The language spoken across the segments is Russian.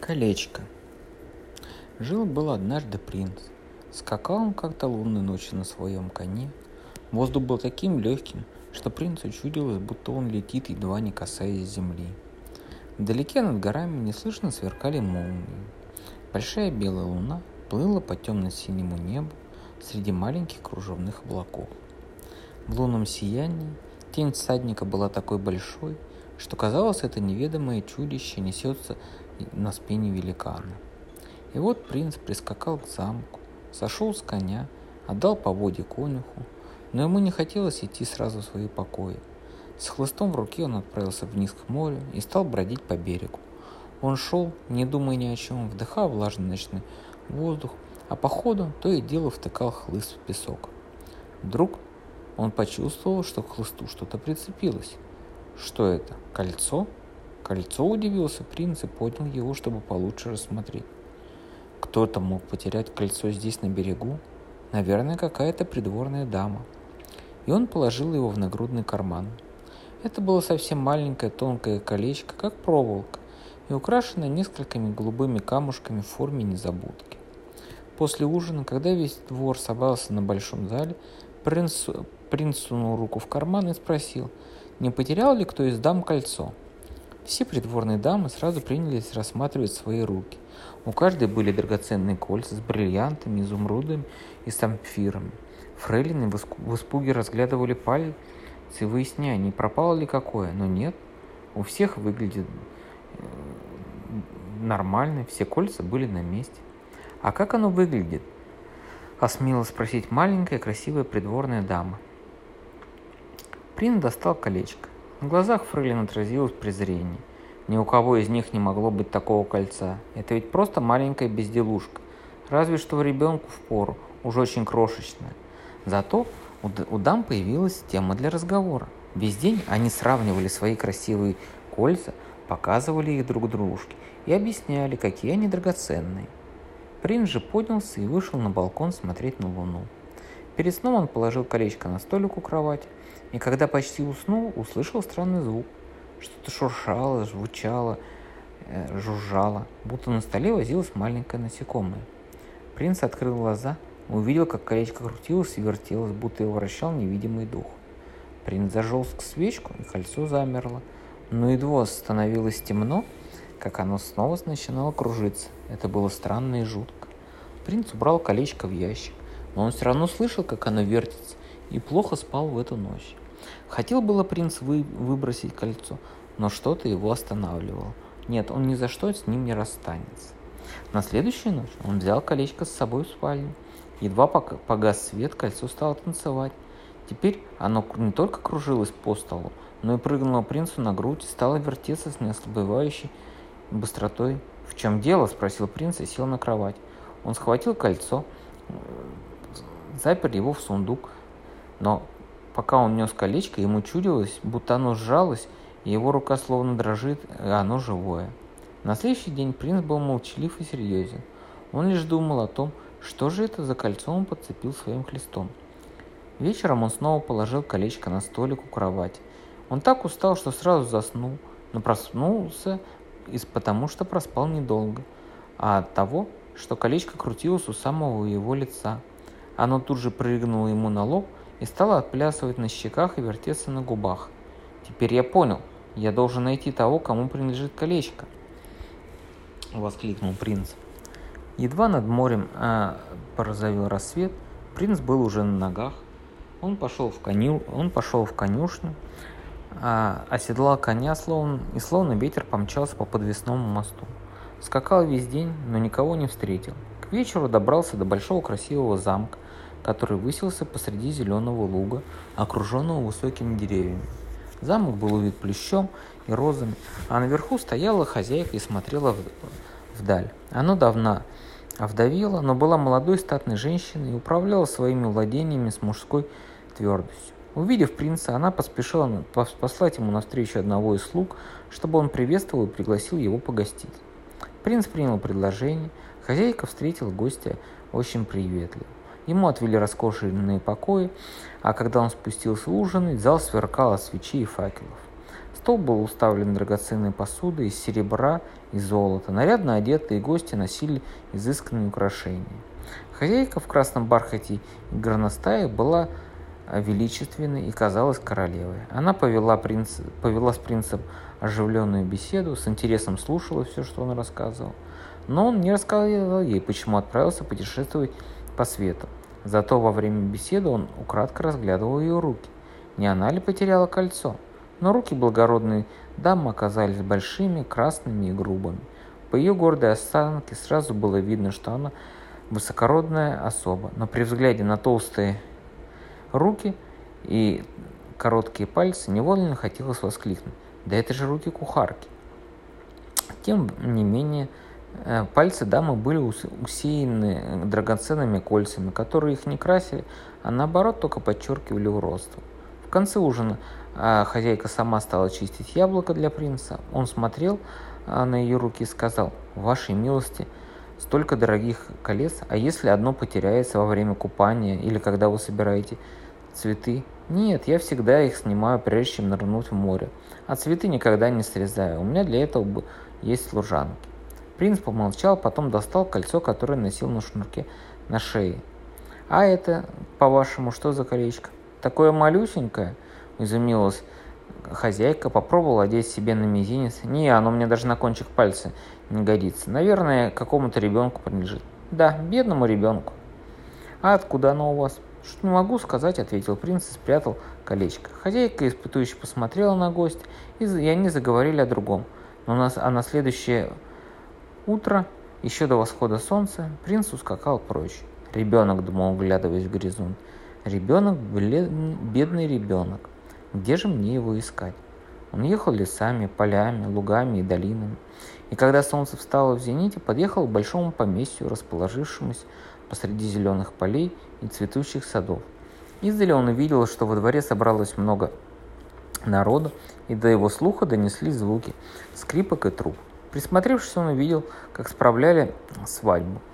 Колечко. Жил-был однажды принц. Скакал он как-то лунной ночью на своем коне. Воздух был таким легким, что принцу чудилось, будто он летит, едва не касаясь земли. Вдалеке над горами неслышно сверкали молнии. Большая белая луна плыла по темно-синему небу среди маленьких кружевных облаков. В лунном сиянии тень всадника была такой большой, что казалось, это неведомое чудище несется на спине великана. И вот принц прискакал к замку, сошел с коня, отдал поводье конюху, но ему не хотелось идти сразу в свои покои. С хлыстом в руке он отправился вниз к морю и стал бродить по берегу. Он шел, не думая ни о чем, вдыхал влажный ночной воздух, а по ходу то и дело втыкал хлыст в песок. Вдруг он почувствовал, что к хлысту что-то прицепилось. Что это? Кольцо? Кольцо удивился принц и поднял его, чтобы получше рассмотреть. Кто-то мог потерять кольцо здесь на берегу, наверное, какая-то придворная дама. И он положил его в нагрудный карман. Это было совсем маленькое тонкое колечко, как проволока, и украшенное несколькими голубыми камушками в форме незабудки. После ужина, когда весь двор собрался на большом зале, принц, принц сунул руку в карман и спросил, не потерял ли кто из дам кольцо. Все придворные дамы сразу принялись рассматривать свои руки. У каждой были драгоценные кольца с бриллиантами, изумрудами и самфирами. Фрейлины в испуге разглядывали пальцы, выясняя, не пропало ли какое, но нет. У всех выглядит э, нормально, все кольца были на месте. А как оно выглядит? Осмела спросить маленькая красивая придворная дама. Принц достал колечко. На глазах Фрейлин отразилось презрение. Ни у кого из них не могло быть такого кольца. Это ведь просто маленькая безделушка. Разве что ребенку в пору, уже очень крошечная. Зато у дам появилась тема для разговора. Весь день они сравнивали свои красивые кольца, показывали их друг дружке и объясняли, какие они драгоценные. Принц же поднялся и вышел на балкон смотреть на луну. Перед сном он положил колечко на столик у кровати, и когда почти уснул, услышал странный звук. Что-то шуршало, звучало, э, жужжало, будто на столе возилось маленькое насекомое. Принц открыл глаза, увидел, как колечко крутилось и вертелось, будто его вращал невидимый дух. Принц зажег свечку, и кольцо замерло. Но едва становилось темно, как оно снова начинало кружиться. Это было странно и жутко. Принц убрал колечко в ящик, но он все равно слышал, как оно вертится, и плохо спал в эту ночь. Хотел было принц вы, выбросить кольцо, но что-то его останавливало. Нет, он ни за что с ним не расстанется. На следующую ночь он взял колечко с собой в спальню. Едва погас свет, кольцо стало танцевать. Теперь оно не только кружилось по столу, но и прыгнуло принцу на грудь и стало вертеться с неослабевающей быстротой. «В чем дело?» – спросил принц и сел на кровать. Он схватил кольцо, запер его в сундук, но пока он нес колечко, ему чудилось, будто оно сжалось, и его рука словно дрожит, и оно живое. На следующий день принц был молчалив и серьезен. Он лишь думал о том, что же это за кольцо он подцепил своим хлестом. Вечером он снова положил колечко на столик у кровати. Он так устал, что сразу заснул, но проснулся потому что проспал недолго, а от того, что колечко крутилось у самого его лица. Оно тут же прыгнуло ему на лоб и стало отплясывать на щеках и вертеться на губах. «Теперь я понял, я должен найти того, кому принадлежит колечко», — воскликнул принц. Едва над морем а, порозовел рассвет, принц был уже на ногах. Он пошел в, коню, он пошел в конюшню, а, оседлал коня словно, и словно ветер помчался по подвесному мосту. Скакал весь день, но никого не встретил. К вечеру добрался до большого красивого замка, который высился посреди зеленого луга, окруженного высокими деревьями. Замок был увит плющом и розами, а наверху стояла хозяйка и смотрела вдаль. Она давно овдовела, но была молодой статной женщиной и управляла своими владениями с мужской твердостью. Увидев принца, она поспешила послать ему навстречу одного из слуг, чтобы он приветствовал и пригласил его погостить. Принц принял предложение, хозяйка встретила гостя очень приветливо. Ему отвели роскошные покои, а когда он спустился ужинать, зал сверкал от свечей и факелов. Стол был уставлен драгоценной посудой из серебра и золота. Нарядно одетые гости носили изысканные украшения. Хозяйка в красном бархате и горностае была величественной и казалась королевой. Она повела, принц, повела с принцем оживленную беседу, с интересом слушала все, что он рассказывал. Но он не рассказывал ей, почему отправился путешествовать по свету. Зато во время беседы он украдко разглядывал ее руки. Не она ли потеряла кольцо? Но руки благородной дамы оказались большими, красными и грубыми. По ее гордой осанке сразу было видно, что она высокородная особа, но при взгляде на толстые руки и короткие пальцы невольно хотелось воскликнуть. Да это же руки кухарки. Тем не менее, пальцы дамы были усеяны драгоценными кольцами, которые их не красили, а наоборот только подчеркивали уродство. В конце ужина а хозяйка сама стала чистить яблоко для принца. Он смотрел а, на ее руки и сказал, «Вашей милости, столько дорогих колец, а если одно потеряется во время купания или когда вы собираете цветы? Нет, я всегда их снимаю, прежде чем нырнуть в море. А цветы никогда не срезаю. У меня для этого есть служанки». Принц помолчал, потом достал кольцо, которое носил на шнурке на шее. «А это, по-вашему, что за колечко? Такое малюсенькое?» изумилась хозяйка, попробовала одеть себе на мизинец. Не, оно мне даже на кончик пальца не годится. Наверное, какому-то ребенку принадлежит. Да, бедному ребенку. А откуда оно у вас? Что не могу сказать, ответил принц и спрятал колечко. Хозяйка испытующе посмотрела на гость, и, они заговорили о другом. Но на, а на следующее утро, еще до восхода солнца, принц ускакал прочь. Ребенок, думал, вглядываясь в горизонт. Ребенок, бедный ребенок. Где же мне его искать? Он ехал лесами, полями, лугами и долинами. И когда солнце встало в зените, подъехал к большому поместью, расположившемуся посреди зеленых полей и цветущих садов. Издали он увидел, что во дворе собралось много народу, и до его слуха донесли звуки скрипок и труб. Присмотревшись, он увидел, как справляли свадьбу –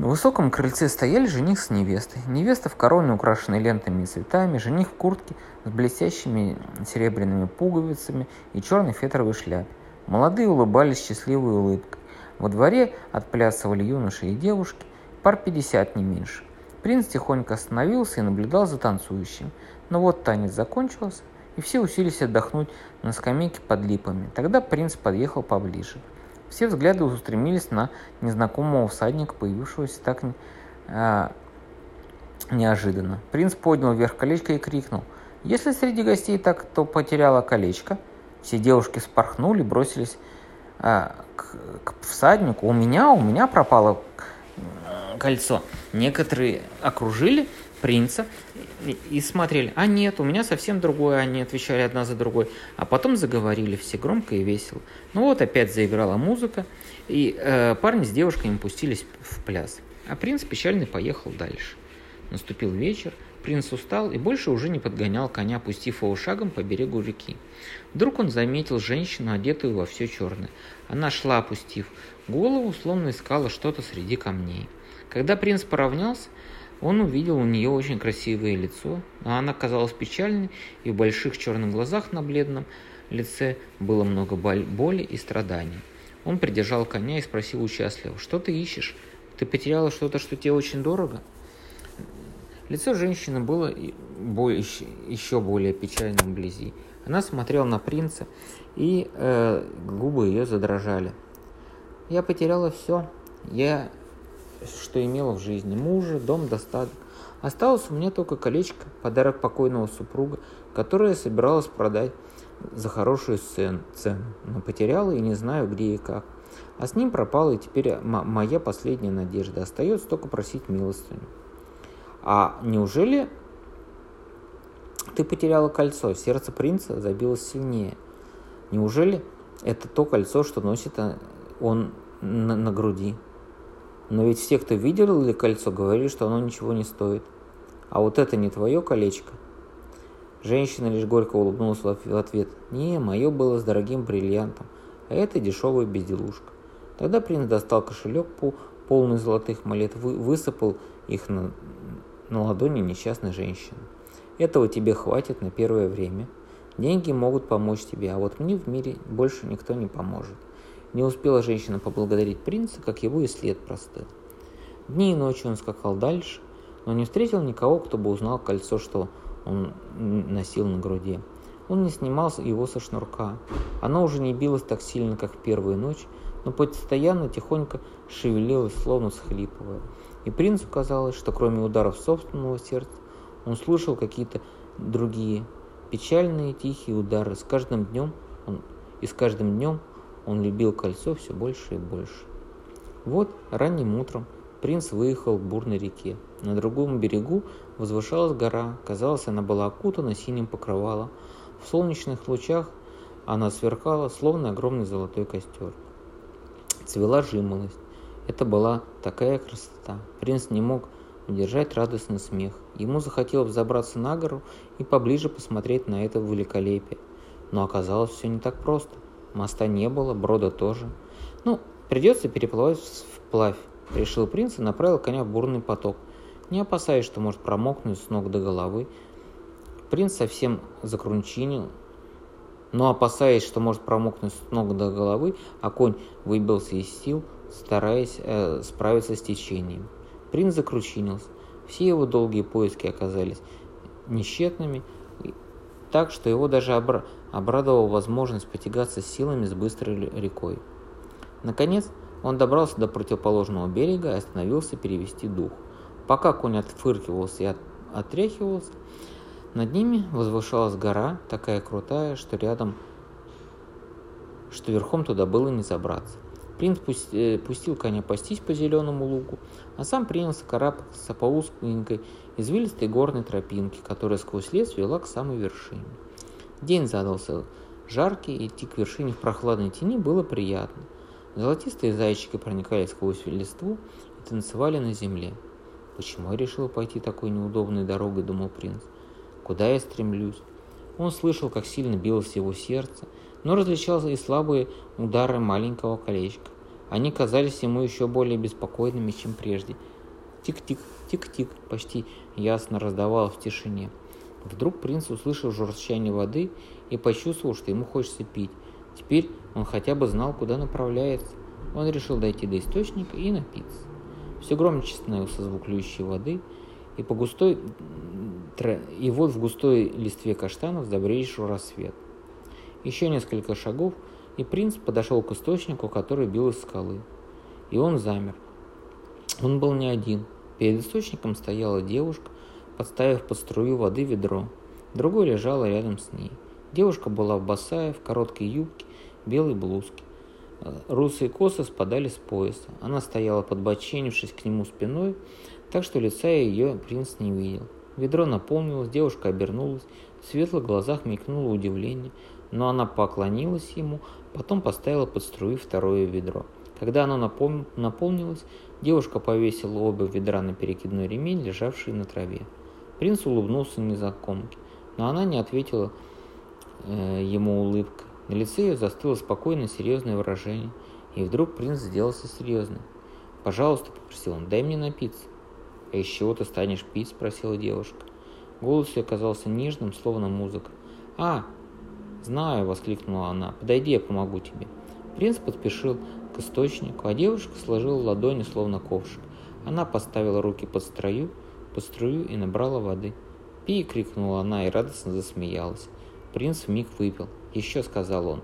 на высоком крыльце стояли жених с невестой. Невеста в короне, украшенной лентами и цветами, жених в куртке с блестящими серебряными пуговицами и черной фетровой шляпе. Молодые улыбались счастливой улыбкой. Во дворе отплясывали юноши и девушки, пар пятьдесят не меньше. Принц тихонько остановился и наблюдал за танцующими. Но вот танец закончился, и все уселись отдохнуть на скамейке под липами. Тогда принц подъехал поближе. Все взгляды устремились на незнакомого всадника, появившегося так э, неожиданно. Принц поднял вверх колечко и крикнул. «Если среди гостей так, кто потеряла колечко?» Все девушки спорхнули, бросились э, к, к всаднику. «У меня, у меня пропало кольцо». Некоторые окружили принца и смотрели, а нет, у меня совсем другое, они отвечали одна за другой. А потом заговорили все громко и весело. Ну вот опять заиграла музыка, и э, парни с девушками пустились в пляс. А принц печальный поехал дальше. Наступил вечер, принц устал и больше уже не подгонял коня, пустив его шагом по берегу реки. Вдруг он заметил женщину, одетую во все черное. Она шла, опустив голову, словно искала что-то среди камней. Когда принц поравнялся, он увидел у нее очень красивое лицо, но она казалась печальной, и в больших черных глазах на бледном лице было много боли и страданий. Он придержал коня и спросил участливо, «Что ты ищешь? Ты потеряла что-то, что тебе очень дорого?» Лицо женщины было еще более печальным вблизи. Она смотрела на принца, и э, губы ее задрожали. «Я потеряла все. Я что имела в жизни мужа, дом, достаток. Осталось у меня только колечко, подарок покойного супруга, которое я собиралась продать за хорошую цену, но потеряла и не знаю где и как. А с ним пропала и теперь моя последняя надежда. Остается только просить милостыню. А неужели ты потеряла кольцо? Сердце принца забилось сильнее. Неужели это то кольцо, что носит а, он на, на груди? Но ведь все, кто видел ли кольцо, говорили, что оно ничего не стоит. А вот это не твое колечко? Женщина лишь горько улыбнулась в ответ. Не, мое было с дорогим бриллиантом, а это дешевая безделушка. Тогда принц достал кошелек, полный золотых монет, высыпал их на, на ладони несчастной женщины. Этого тебе хватит на первое время. Деньги могут помочь тебе, а вот мне в мире больше никто не поможет. Не успела женщина поблагодарить принца, как его и след простыл. Дни и ночи он скакал дальше, но не встретил никого, кто бы узнал кольцо, что он носил на груди. Он не снимал его со шнурка. Оно уже не билось так сильно, как в первую ночь, но постоянно тихонько шевелилось, словно схлипывая. И принцу казалось, что кроме ударов собственного сердца, он слышал какие-то другие, печальные тихие удары. С каждым днем он, и с каждым днем он любил кольцо все больше и больше. Вот ранним утром принц выехал к бурной реке. На другом берегу возвышалась гора. Казалось, она была окутана синим покрывалом. В солнечных лучах она сверкала, словно огромный золотой костер. Цвела жимолость. Это была такая красота. Принц не мог удержать радостный смех. Ему захотелось забраться на гору и поближе посмотреть на это великолепие. Но оказалось все не так просто. Моста не было, брода тоже. Ну, придется переплывать вплавь, решил принц и направил коня в бурный поток. Не опасаясь, что может промокнуть с ног до головы, принц совсем закрунчинил, но опасаясь, что может промокнуть с ног до головы, а конь выбился из сил, стараясь э, справиться с течением. Принц закручинился. Все его долгие поиски оказались несчетными, так что его даже обра- обрадовала возможность потягаться силами с быстрой рекой. Наконец, он добрался до противоположного берега и остановился перевести дух. Пока конь отфыркивался и от- отряхивался, над ними возвышалась гора, такая крутая, что рядом, что верхом туда было не забраться. Принц э, пустил коня пастись по зеленому лугу, а сам принялся карабкаться по узкенькой, извилистой горной тропинке, которая сквозь лес вела к самой вершине. День задался жаркий, идти к вершине в прохладной тени было приятно. Золотистые зайчики проникали сквозь листву и танцевали на земле. «Почему я решил пойти такой неудобной дорогой?» – думал принц. «Куда я стремлюсь?» Он слышал, как сильно билось его сердце – но различал и слабые удары маленького колечка. Они казались ему еще более беспокойными, чем прежде. Тик-тик, тик-тик, почти ясно раздавалось в тишине. Вдруг принц услышал журчание воды и почувствовал, что ему хочется пить. Теперь он хотя бы знал, куда направляется. Он решил дойти до источника и напиться. Все громче становился звук льющей воды, и, по густой, и вот в густой листве каштанов забрежил рассвет – еще несколько шагов, и принц подошел к источнику, который бил из скалы. И он замер. Он был не один. Перед источником стояла девушка, подставив под струю воды ведро. Другой лежала рядом с ней. Девушка была босая, в короткой юбке, белой блузке. Русые косы спадали с пояса. Она стояла, подбоченившись к нему спиной, так что лица ее принц не видел. Ведро наполнилось, девушка обернулась, в светлых глазах мелькнуло удивление но она поклонилась ему, потом поставила под струю второе ведро. Когда оно наполнилось, девушка повесила оба ведра на перекидной ремень, лежавший на траве. Принц улыбнулся незнакомке, но она не ответила э, ему улыбкой. На лице ее застыло спокойное серьезное выражение, и вдруг принц сделался серьезным. «Пожалуйста», — попросил он, — «дай мне напиться». «А из чего ты станешь пить?» — спросила девушка. Голос ее оказался нежным, словно музыка. «А, «Знаю», — воскликнула она, — «подойди, я помогу тебе». Принц подпешил к источнику, а девушка сложила ладони, словно ковшик. Она поставила руки под струю, под струю и набрала воды. «Пей!» — крикнула она и радостно засмеялась. Принц вмиг выпил. «Еще!» — сказал он.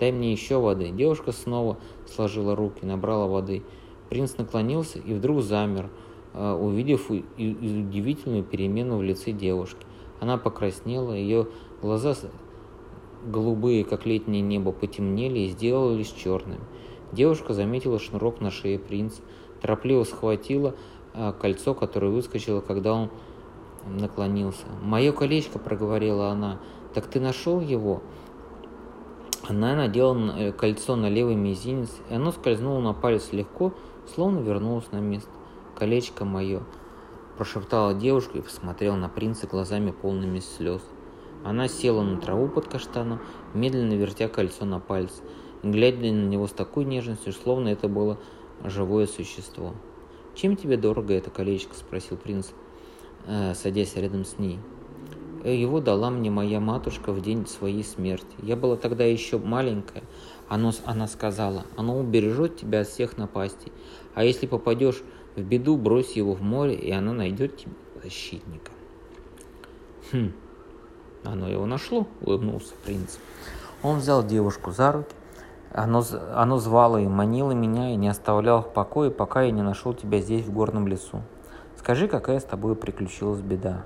«Дай мне еще воды!» Девушка снова сложила руки, набрала воды. Принц наклонился и вдруг замер, а, увидев удивительную перемену в лице девушки. Она покраснела, ее глаза голубые, как летнее небо, потемнели и сделались черными. Девушка заметила шнурок на шее принца, торопливо схватила кольцо, которое выскочило, когда он наклонился. «Мое колечко», — проговорила она, — «так ты нашел его?» Она надела э, кольцо на левый мизинец, и оно скользнуло на палец легко, словно вернулось на место. «Колечко мое», — прошептала девушка и посмотрела на принца глазами полными слез. Она села на траву под каштаном, медленно вертя кольцо на пальце, глядя на него с такой нежностью, словно это было живое существо. «Чем тебе дорого это колечко?» – спросил принц, э, садясь рядом с ней. Его дала мне моя матушка в день своей смерти. Я была тогда еще маленькая. Оно, она сказала, оно убережет тебя от всех напастей. А если попадешь в беду, брось его в море, и оно найдет тебе защитника. Хм, оно его нашло, улыбнулся принц. Он взял девушку за руки, оно, оно звало и манило меня, и не оставляло в покое, пока я не нашел тебя здесь, в горном лесу. Скажи, какая с тобой приключилась беда.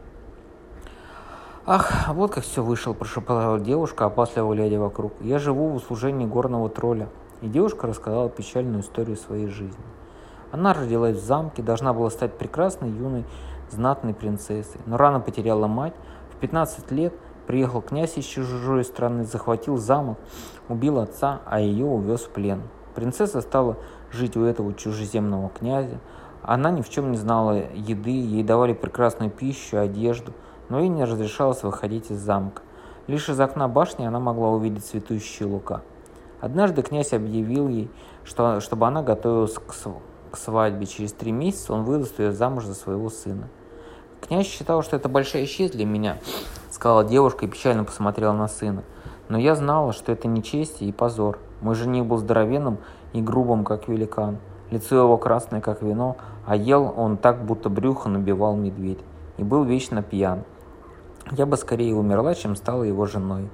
Ах, вот как все вышел, прошептала девушка, опасливо глядя вокруг. Я живу в услужении горного тролля. И девушка рассказала печальную историю своей жизни. Она родилась в замке, должна была стать прекрасной, юной, знатной принцессой, но рано потеряла мать. В 15 лет приехал князь из чужой страны, захватил замок, убил отца, а ее увез в плен. Принцесса стала жить у этого чужеземного князя. Она ни в чем не знала еды, ей давали прекрасную пищу, одежду, но ей не разрешалось выходить из замка. Лишь из окна башни она могла увидеть цветущие лука. Однажды князь объявил ей, что, чтобы она готовилась к к свадьбе через три месяца он выдаст ее замуж за своего сына. Князь считал, что это большая честь для меня, сказала девушка и печально посмотрела на сына. Но я знала, что это не честь и позор. Мой жених был здоровенным и грубым, как великан. Лицо его красное, как вино, а ел он так, будто брюхо набивал медведь. И был вечно пьян. Я бы скорее умерла, чем стала его женой.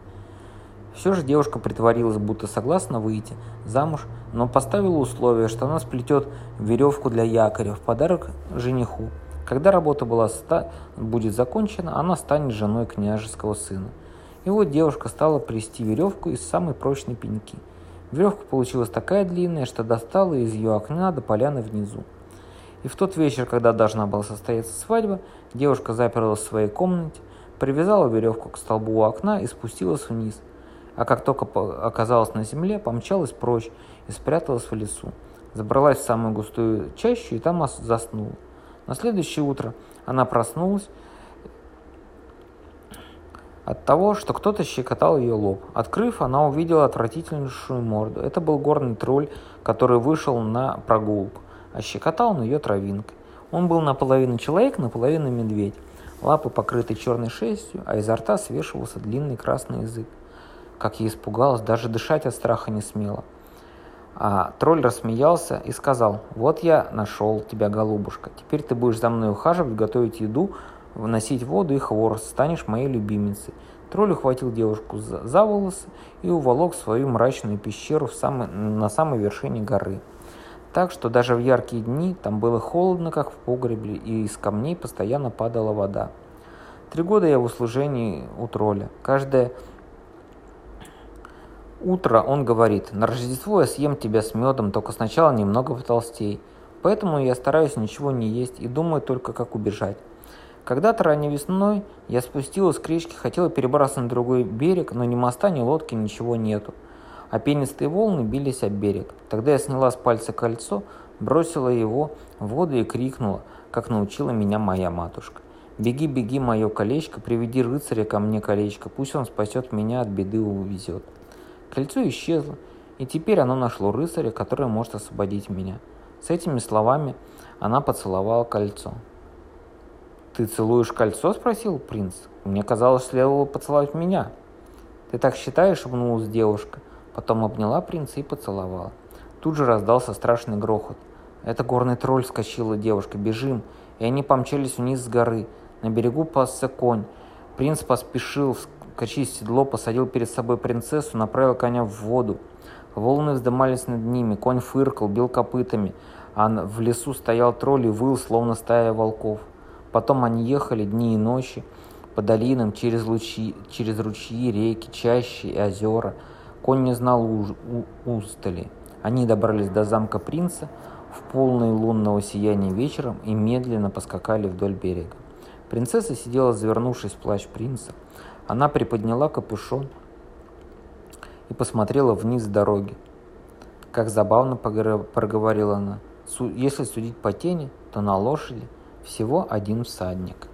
Все же девушка притворилась, будто согласна выйти замуж, но поставила условие, что она сплетет веревку для якоря в подарок жениху. Когда работа была ста... будет закончена, она станет женой княжеского сына. И вот девушка стала плести веревку из самой прочной пеньки. Веревка получилась такая длинная, что достала из ее окна до поляны внизу. И в тот вечер, когда должна была состояться свадьба, девушка заперлась в своей комнате, привязала веревку к столбу у окна и спустилась вниз – а как только оказалась на земле, помчалась прочь и спряталась в лесу. Забралась в самую густую чащу и там заснула. На следующее утро она проснулась от того, что кто-то щекотал ее лоб. Открыв, она увидела отвратительнейшую морду. Это был горный тролль, который вышел на прогулку, а щекотал он ее травинкой. Он был наполовину человек, наполовину медведь. Лапы покрыты черной шерстью, а изо рта свешивался длинный красный язык. Как я испугалась, даже дышать от страха не смела. А тролль рассмеялся и сказал, вот я нашел тебя, голубушка. Теперь ты будешь за мной ухаживать, готовить еду, вносить воду и хворост, станешь моей любимицей. Тролль ухватил девушку за, за волосы и уволок в свою мрачную пещеру в самой, на самой вершине горы. Так что даже в яркие дни там было холодно, как в погребе, и из камней постоянно падала вода. Три года я в услужении у тролля. Каждое Утро он говорит, на Рождество я съем тебя с медом, только сначала немного потолстей. Поэтому я стараюсь ничего не есть и думаю только, как убежать. Когда-то ранней весной я спустилась с крички, хотела перебраться на другой берег, но ни моста, ни лодки, ничего нету. А пенистые волны бились об берег. Тогда я сняла с пальца кольцо, бросила его в воду и крикнула, как научила меня моя матушка. «Беги, беги, мое колечко, приведи рыцаря ко мне колечко, пусть он спасет меня от беды и увезет». Кольцо исчезло, и теперь оно нашло рыцаря, который может освободить меня. С этими словами она поцеловала кольцо. «Ты целуешь кольцо?» – спросил принц. «Мне казалось, следовало поцеловать меня». «Ты так считаешь?» – обнулась девушка. Потом обняла принца и поцеловала. Тут же раздался страшный грохот. «Это горный тролль!» – скочила девушка. «Бежим!» И они помчались вниз с горы. На берегу пасся конь. Принц поспешил вскочить в седло, посадил перед собой принцессу, направил коня в воду. Волны вздымались над ними, конь фыркал, бил копытами, а в лесу стоял тролль и выл, словно стая волков. Потом они ехали дни и ночи по долинам, через, лучи, через ручьи, реки, чащи и озера. Конь не знал устали. Они добрались до замка принца в полное лунного сияния вечером и медленно поскакали вдоль берега. Принцесса сидела, завернувшись в плащ принца. Она приподняла капюшон и посмотрела вниз с дороги. Как забавно проговорила она. Если судить по тени, то на лошади всего один всадник.